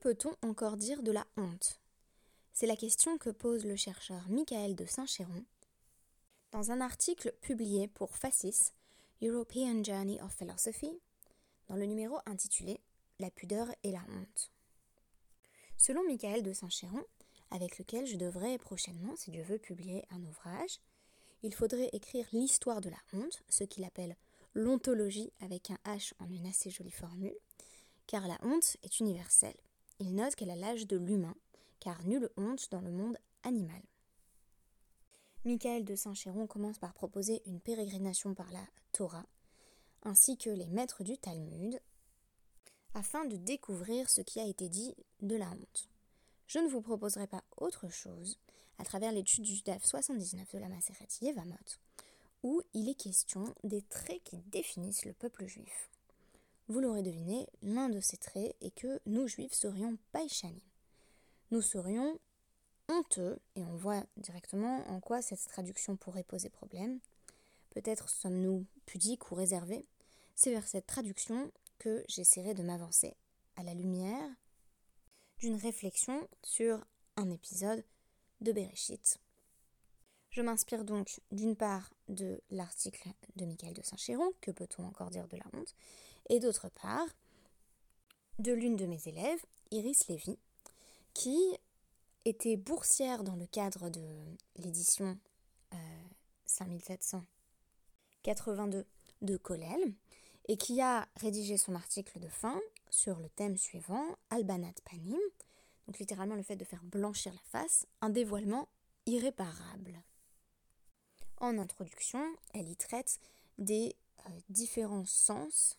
Peut-on encore dire de la honte? C'est la question que pose le chercheur Michael de Saint-Chéron dans un article publié pour FACIS, European Journey of Philosophy, dans le numéro intitulé La pudeur et la honte. Selon Michael de Saint-Chéron, avec lequel je devrais prochainement, si Dieu veut, publier un ouvrage, il faudrait écrire l'histoire de la honte, ce qu'il appelle l'ontologie avec un H en une assez jolie formule, car la honte est universelle. Il note qu'elle a l'âge de l'humain, car nulle honte dans le monde animal. Michael de Saint-Chéron commence par proposer une pérégrination par la Torah, ainsi que les maîtres du Talmud, afin de découvrir ce qui a été dit de la honte. Je ne vous proposerai pas autre chose à travers l'étude du DAF 79 de la Maseret Yevamot, où il est question des traits qui définissent le peuple juif. Vous l'aurez deviné, l'un de ces traits est que nous juifs serions païchanim. Nous serions honteux, et on voit directement en quoi cette traduction pourrait poser problème. Peut-être sommes-nous pudiques ou réservés. C'est vers cette traduction que j'essaierai de m'avancer, à la lumière d'une réflexion sur un épisode de Bereshit. Je m'inspire donc d'une part de l'article de Michael de Saint-Chéron, que peut-on encore dire de la honte, et d'autre part de l'une de mes élèves, Iris Lévy, qui était boursière dans le cadre de l'édition 5782 euh, de Colel et qui a rédigé son article de fin sur le thème suivant, Albanat Panim, donc littéralement le fait de faire blanchir la face, un dévoilement irréparable. En introduction, elle y traite des euh, différents sens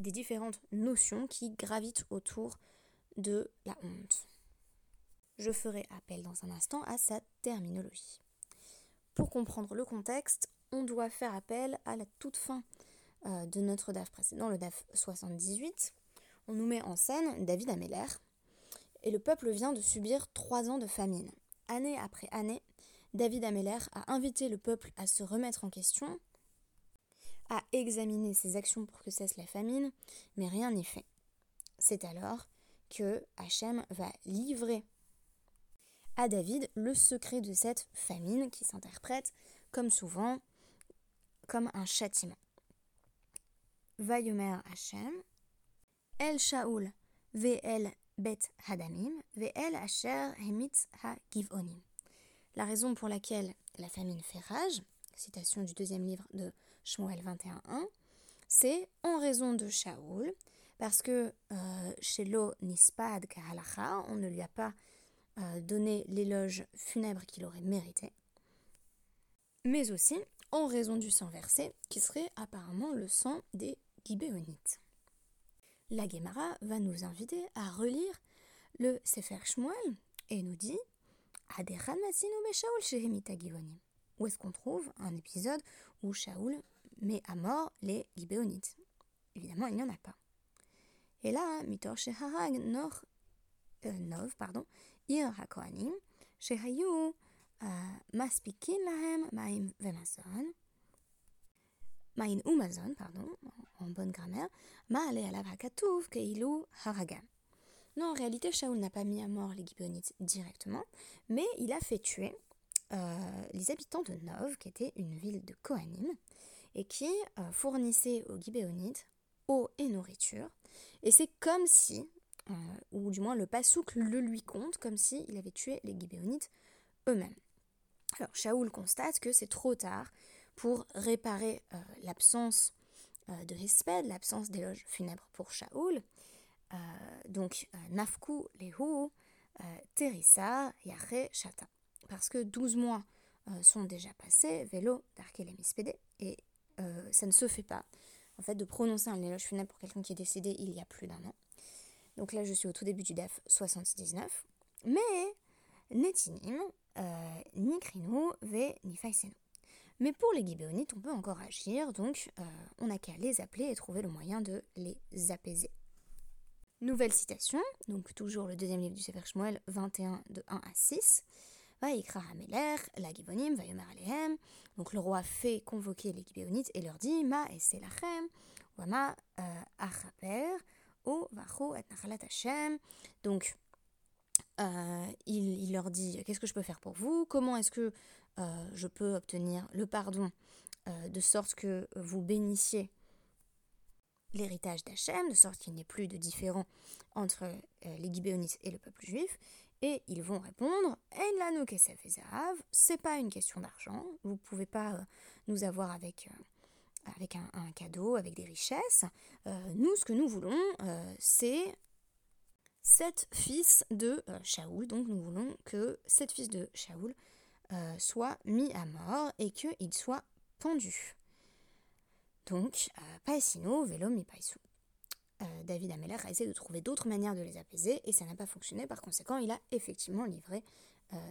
des différentes notions qui gravitent autour de la honte. Je ferai appel dans un instant à sa terminologie. Pour comprendre le contexte, on doit faire appel à la toute fin euh, de notre DAF précédent, le DAF 78. On nous met en scène David Ameller, et le peuple vient de subir trois ans de famine. Année après année, David Ameller a invité le peuple à se remettre en question, à examiner ses actions pour que cesse la famine, mais rien n'est fait. C'est alors que Hachem va livrer à David le secret de cette famine qui s'interprète, comme souvent, comme un châtiment. Vayomer Hachem, El Shaul, VL Bet Hadamim, VL Asher Hemitz Ha Givonim. La raison pour laquelle la famine fait rage, citation du deuxième livre de Shmuel 21.1, c'est en raison de Shaoul, parce que euh, chez Lo Nispad Kahalacha, on ne lui a pas euh, donné l'éloge funèbre qu'il aurait mérité, mais aussi en raison du sang versé, qui serait apparemment le sang des Gibéonites. La Gemara va nous inviter à relire le Sefer Shmuel et nous dit où est-ce qu'on trouve un épisode où Shaoul met à mort les Gibéonites Évidemment, il n'y en a pas. Et là, Mitor Sheharag Nor, euh, Nov, pardon, Ir HaKohanim, Shehayu euh, Maspikin Lahem Maim Vemazon, Main Umazon, pardon, en bonne grammaire, Maale Alav HaKatuv Keilu Haragam. Non, en réalité, Shaoul n'a pas mis à mort les Gibéonites directement, mais il a fait tuer euh, les habitants de Nov, qui était une ville de Kohanim, et qui euh, fournissait aux Gibéonites eau et nourriture. Et c'est comme si, euh, ou du moins le Passouk le lui compte, comme si il avait tué les Gibéonites eux-mêmes. Alors Shaoul constate que c'est trop tard pour réparer l'absence de respect, l'absence d'éloge funèbre pour Shaoul, euh, donc, euh, Nafku Lehu euh, Terissa Yare Shata. Parce que 12 mois sont déjà passés, vélo d'Arkelemispédé, et ça ne se fait pas, en fait, de prononcer un éloge funèbre pour quelqu'un qui est décédé il y a plus d'un an. Donc là, je suis au tout début du DEF 79. Mais, Netinim, Nikrinu, Ve Nifaisenu. Mais pour les Gibéonites, on peut encore agir, donc on n'a qu'à les appeler et trouver le moyen de les apaiser. Nouvelle citation, donc toujours le deuxième livre du Sefer Shmuel, 21 de 1 à 6. Donc le roi fait convoquer les Gibéonites et leur dit Ma et Selachem, Wama euh, Achaper, Ba'o vacho et nachalat Hashem. Donc, euh, il, il, leur dit qu'est-ce que je peux faire pour vous, comment est-ce que euh, je peux obtenir le pardon de sorte que vous bénissiez l'héritage d'Hachem, de sorte qu'il n'y ait plus de différent entre les Gibéonites et le peuple juif? Et ils vont répondre En kesef c'est pas une question d'argent, vous pouvez pas nous avoir avec avec un, cadeau, avec des richesses. nous, ce que nous voulons, c'est sept fils de euh, Shaoul. Donc nous voulons que sept fils de Shaoul euh, soient mis à mort et qu'ils soient pendus. Donc, euh, Paesino, Velo, mi euh, David Ameller a essayé de trouver d'autres manières de les apaiser et ça n'a pas fonctionné. Par conséquent, il a effectivement livré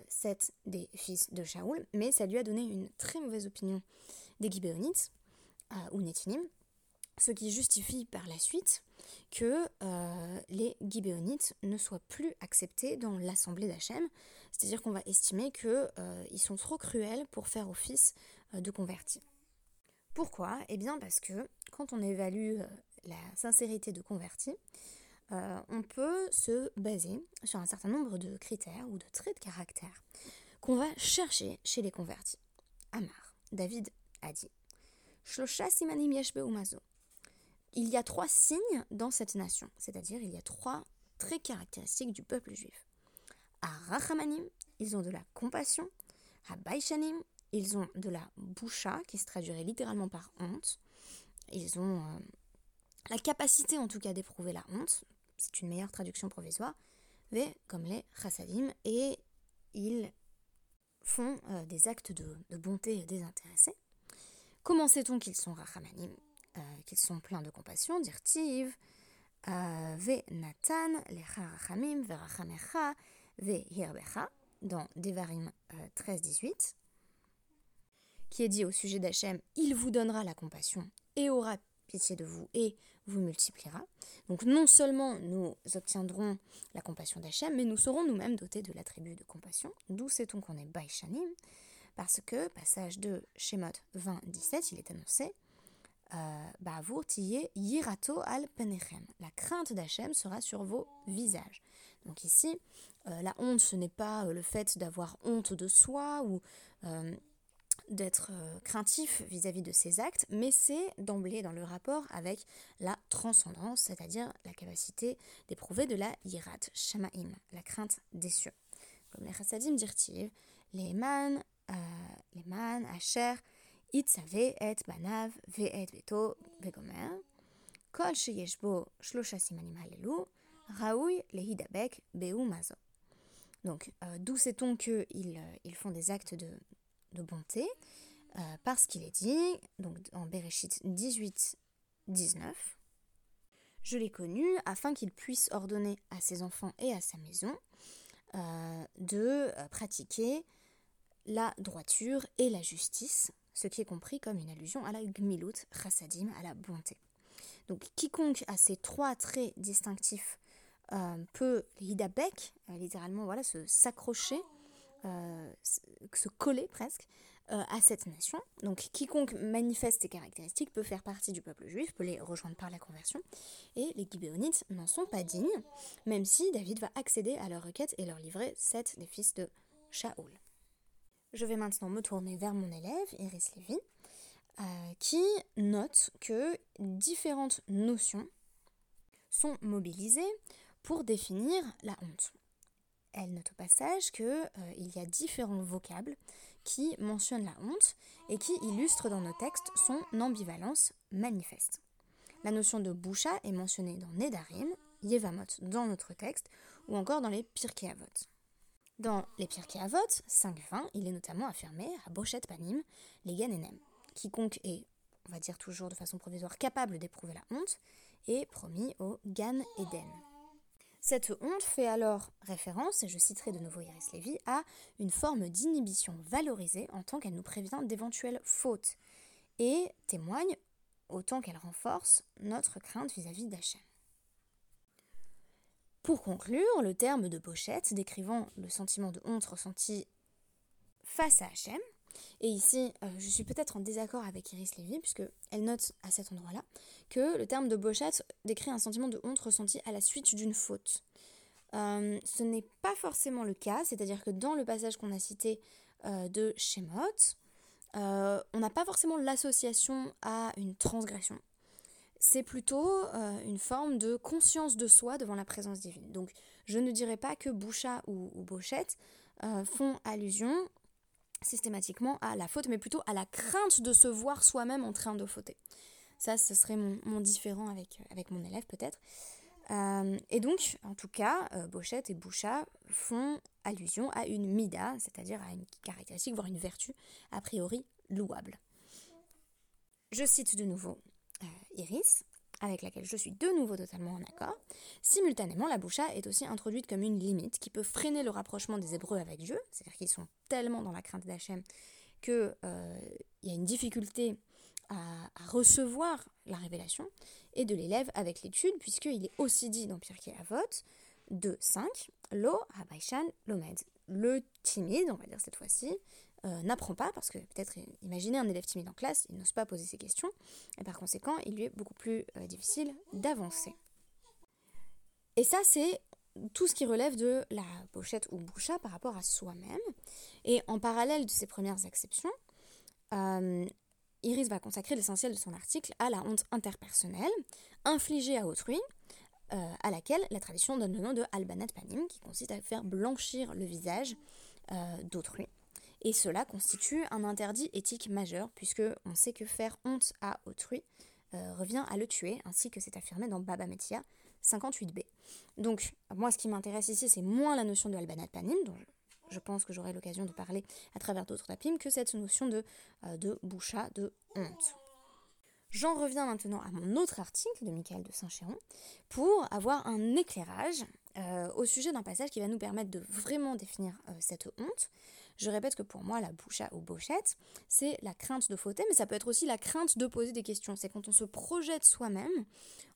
sept des fils de Shaoul, mais ça lui a donné une très mauvaise opinion des Gibéonites, ou Netinim, ce qui justifie par la suite que euh, les Gibéonites ne soient plus acceptés dans l'assemblée d'Hachem, c'est-à-dire qu'on va estimer qu'ils euh, sont trop cruels pour faire office euh, de convertis. Pourquoi? Eh bien parce que quand on évalue la sincérité de convertis, on peut se baser sur un certain nombre de critères ou de traits de caractère qu'on va chercher chez les convertis. Amar, David a dit il y a trois signes dans cette nation, c'est-à-dire il y a trois traits caractéristiques du peuple juif. À Rachamanim, ils ont de la compassion. À Baishanim, ils ont de la boucha, qui se traduirait littéralement par honte. Ils ont euh, la capacité en tout cas d'éprouver la honte. C'est une meilleure traduction provisoire. Mais comme les Chassadim, et ils font euh, des actes de, bonté désintéressée. Comment sait-on qu'ils sont Rachamanim euh, qu'ils sont pleins de compassion, dire Tiv, euh, Ve Natan, Lecha Rachamim, Verachamecha, Ve Hirbecha, dans Devarim 13-18, euh, qui est dit au sujet d'Hachem, il vous donnera la compassion et aura pitié de vous et vous multipliera. Donc non seulement nous obtiendrons la compassion d'Hachem, mais nous serons nous-mêmes dotés de l'attribut de compassion. D'où sait-on qu'on est Baishanim Parce que, passage de Shemot 20-17, il est annoncé bah, vous yirato al penechem. La crainte d'Hachem sera sur vos visages. Donc ici, euh, la honte, ce n'est pas euh, le fait d'avoir honte de soi ou euh, d'être euh, craintif vis-à-vis de ses actes, mais c'est d'emblée dans le rapport avec la transcendance, c'est-à-dire la capacité d'éprouver de la yirat, shamaim, la crainte des cieux. Comme les chassadim dirent-ils, les man, euh, les man, asher, itzave et banav, ve et beto, vegomer, kol sheyeshbo, shlosha simanim halelu, raoui lehidabek, beu mazo. Donc, euh, d'où sait-on qu'ils ils font des actes de, de bonté euh, Parce qu'il est dit, donc en Bereshit 18, 19, Je l'ai connu afin qu'il puisse ordonner à ses enfants et à sa maison euh, de euh, pratiquer la droiture et la justice, ce qui est compris comme une allusion à la gmilut, chassadim, à la bonté. Donc quiconque a ces trois traits distinctifs peut l'idabek, littéralement voilà, se s'accrocher, euh, se coller presque à cette nation. Donc quiconque manifeste ces caractéristiques peut faire partie du peuple juif, peut les rejoindre par la conversion. Et les Gibéonites n'en sont pas dignes, même si David va accéder à leur requête et leur livrer sept des fils de Shaoul. Je vais maintenant me tourner vers mon élève, Iris Lévy, euh, qui note que différentes notions sont mobilisées pour définir la honte. Elle note au passage qu'il euh, y a différents vocables qui mentionnent la honte et qui illustrent dans nos textes son ambivalence manifeste. La notion de boucha est mentionnée dans Nedarim, Yevamot dans notre texte, ou encore dans les Pirkei Avot. Dans les Pirkei Avot 5.20, il est notamment affirmé à Bochet Panim, les Ganenem. Quiconque est, on va dire toujours de façon provisoire, capable d'éprouver la honte, est promis au Gan Eden. Cette honte fait alors référence, et je citerai de nouveau Iris Lévy, à une forme d'inhibition valorisée en tant qu'elle nous prévient d'éventuelles fautes et témoigne autant qu'elle renforce notre crainte vis-à-vis d'Hachem. Pour conclure, le terme de pochette décrivant le sentiment de honte ressenti face à Hachem Et ici, euh, je suis peut-être en désaccord avec Iris Lévy, puisque elle note à cet endroit-là que le terme de bochette décrit un sentiment de honte ressenti à la suite d'une faute. Euh, ce n'est pas forcément le cas, c'est-à-dire que dans le passage qu'on a cité euh, de Shemot, on n'a pas forcément l'association à une transgression. C'est plutôt une forme de conscience de soi devant la présence divine. Donc je ne dirais pas que Boucha ou, ou Bochette font allusion systématiquement à la faute, mais plutôt à la crainte de se voir soi-même en train de fauter. Ça, ce serait mon, différent avec, avec mon élève peut-être. Euh, et donc, en tout cas, euh, Bochette et Boucha font allusion à une mida, c'est-à-dire à une caractéristique, voire une vertu, a priori louable. Je cite de nouveau euh, Iris avec laquelle je suis de nouveau totalement en accord. Simultanément, la boucha est aussi introduite comme une limite qui peut freiner le rapprochement des Hébreux avec Dieu, c'est-à-dire qu'ils sont tellement dans la crainte d'Hachem qu'il euh, y a une difficulté à, recevoir la révélation, et de l'élève avec l'étude, puisqu'il est aussi dit dans Pirkei Avot, de 5, Lo Habaishan Lomed. Le timide, on va dire cette fois-ci, euh, n'apprend pas, parce que peut-être imaginez un élève timide en classe, il n'ose pas poser ses questions, et par conséquent, il lui est beaucoup plus euh, difficile d'avancer. Et ça, c'est tout ce qui relève de la pochette ou boucha par rapport à soi-même. Et en parallèle de ces premières exceptions, euh, Iris va consacrer l'essentiel de son article à la honte interpersonnelle infligée à autrui, à laquelle la tradition donne le nom de albanat panim, qui consiste à faire blanchir le visage d'autrui et cela constitue un interdit éthique majeur, puisque on sait que faire honte à autrui euh, revient à le tuer, ainsi que c'est affirmé dans Baba Metia 58b. Donc, moi, ce qui m'intéresse ici, c'est moins la notion de albanat panim, dont je pense que j'aurai l'occasion de parler à travers d'autres tapim, que cette notion de, euh, de boucha, de honte. J'en reviens maintenant à mon autre article de Michael de Saint-Chéron pour avoir un éclairage euh, au sujet d'un passage qui va nous permettre de vraiment définir cette honte, je répète que pour moi, la boucha ou bochette, c'est la crainte de fauter, mais ça peut être aussi la crainte de poser des questions. C'est quand on se projette soi-même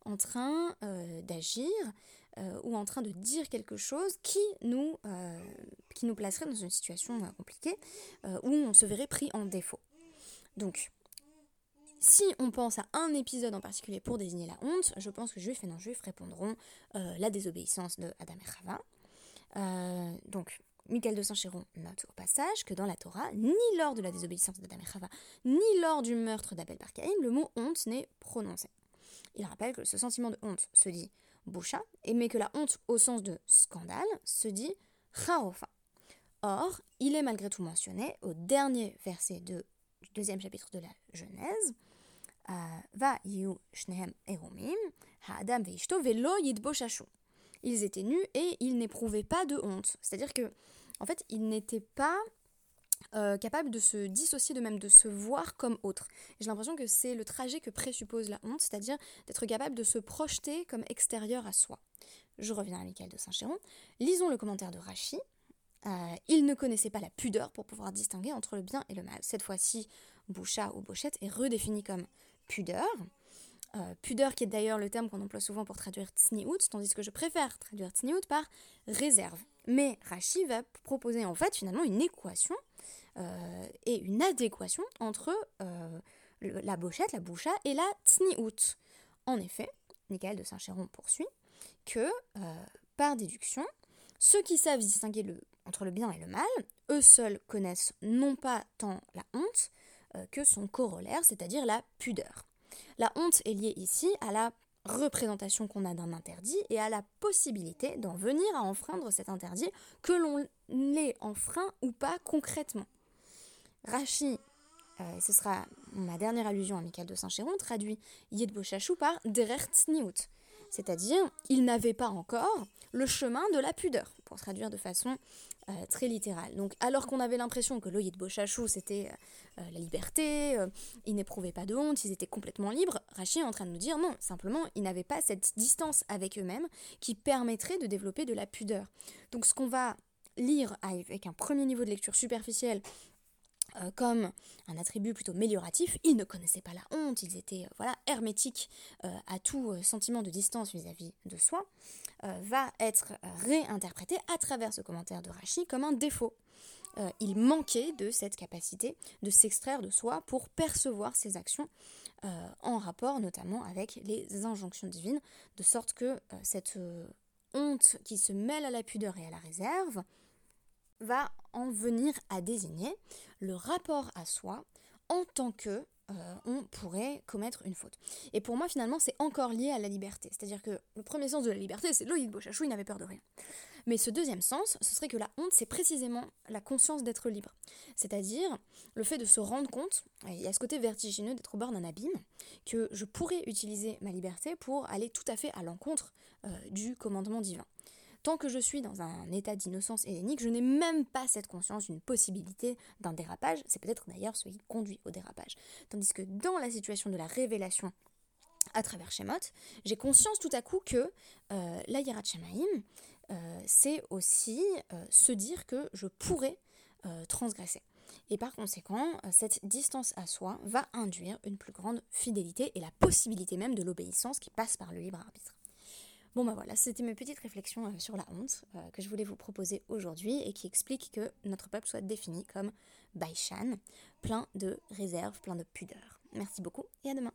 en train euh, d'agir euh, ou en train de dire quelque chose qui nous, euh, qui nous placerait dans une situation compliquée où on se verrait pris en défaut. Donc, si on pense à un épisode en particulier pour désigner la honte, je pense que juifs et non-juifs répondront la désobéissance de Adam et Chava. donc, Michael de Saint-Chéron note au passage que dans la Torah, ni lors de la désobéissance d'Adam et Chava, ni lors du meurtre d'Abel par le mot honte n'est prononcé. Il rappelle que ce sentiment de honte se dit boucha, mais que la honte au sens de scandale se dit chaofa. Or, il est malgré tout mentionné au dernier verset du deuxième chapitre de la Genèse, euh, Va shnehem veishto velo ils étaient nus et ils n'éprouvaient pas de honte. C'est-à-dire que, en fait, ils n'étaient pas euh, capables de se dissocier de même, de se voir comme autres. J'ai l'impression que c'est le trajet que présuppose la honte, c'est-à-dire d'être capable de se projeter comme extérieur à soi. Je reviens à Michael de Saint-Chéron. Lisons le commentaire de Rachi. Euh, il ne connaissait pas la pudeur pour pouvoir distinguer entre le bien et le mal. Cette fois-ci, Boucha ou Bochette est redéfini comme pudeur. Euh, pudeur qui est d'ailleurs le terme qu'on emploie souvent pour traduire tsniout, tandis que je préfère traduire tsniout par réserve. Mais Rashi va proposer en fait finalement une équation euh, et une adéquation entre euh, la bochette, la boucha et la tsniout. En effet, Michael de Saint-Chéron poursuit que par déduction, ceux qui savent distinguer entre le bien et le mal, eux seuls connaissent non pas tant la honte que son corollaire, c'est-à-dire la pudeur. La honte est liée ici à la représentation qu'on a d'un interdit et à la possibilité d'en venir à enfreindre cet interdit, que l'on l'ait enfreint ou pas concrètement. Rachi, euh, ce sera ma dernière allusion à Michael de Saint-Chéron, traduit Yed Bochachou par Derer Tsniout, c'est-à-dire il n'avait pas encore le chemin de la pudeur, pour traduire de façon euh, très littérale. Donc alors qu'on avait l'impression que l'Oyed Bochachou c'était euh, euh, la liberté, ils n'éprouvaient pas de honte, ils étaient complètement libres, Rachid est en train de nous dire non, simplement ils n'avaient pas cette distance avec eux-mêmes qui permettrait de développer de la pudeur. Donc ce qu'on va lire avec un premier niveau de lecture superficielle euh, comme un attribut plutôt mélioratif, ils ne connaissaient pas la honte, ils étaient euh, voilà hermétiques euh, à tout sentiment de distance vis-à-vis de soi, va être réinterprété à travers ce commentaire de Rachi comme un défaut. il manquait de cette capacité de s'extraire de soi pour percevoir ses actions en rapport notamment avec les injonctions divines, de sorte que cette honte qui se mêle à la pudeur et à la réserve va en venir à désigner le rapport à soi en tant que euh, on pourrait commettre une faute. Et pour moi, finalement, c'est encore lié à la liberté. C'est-à-dire que le premier sens de la liberté, c'est Loïc Beauchachou, il n'avait peur de rien. Mais ce deuxième sens, ce serait que la honte, c'est précisément la conscience d'être libre. C'est-à-dire le fait de se rendre compte, il y a ce côté vertigineux d'être au bord d'un abîme, que je pourrais utiliser ma liberté pour aller tout à fait à l'encontre euh, du commandement divin. Tant que je suis dans un état d'innocence hélénique, je n'ai même pas cette conscience d'une possibilité d'un dérapage. C'est peut-être d'ailleurs ce qui conduit au dérapage. Tandis que dans la situation de la révélation à travers Shemot, j'ai conscience tout à coup que euh, la euh, c'est aussi euh, se dire que je pourrais transgresser. Et par conséquent, cette distance à soi va induire une plus grande fidélité et la possibilité même de l'obéissance qui passe par le libre arbitre. Bon bah voilà, c'était mes petites réflexions euh, sur la honte euh, que je voulais vous proposer aujourd'hui et qui expliquent que notre peuple soit défini comme Baishan, plein de réserve, plein de pudeur. Merci beaucoup et à demain.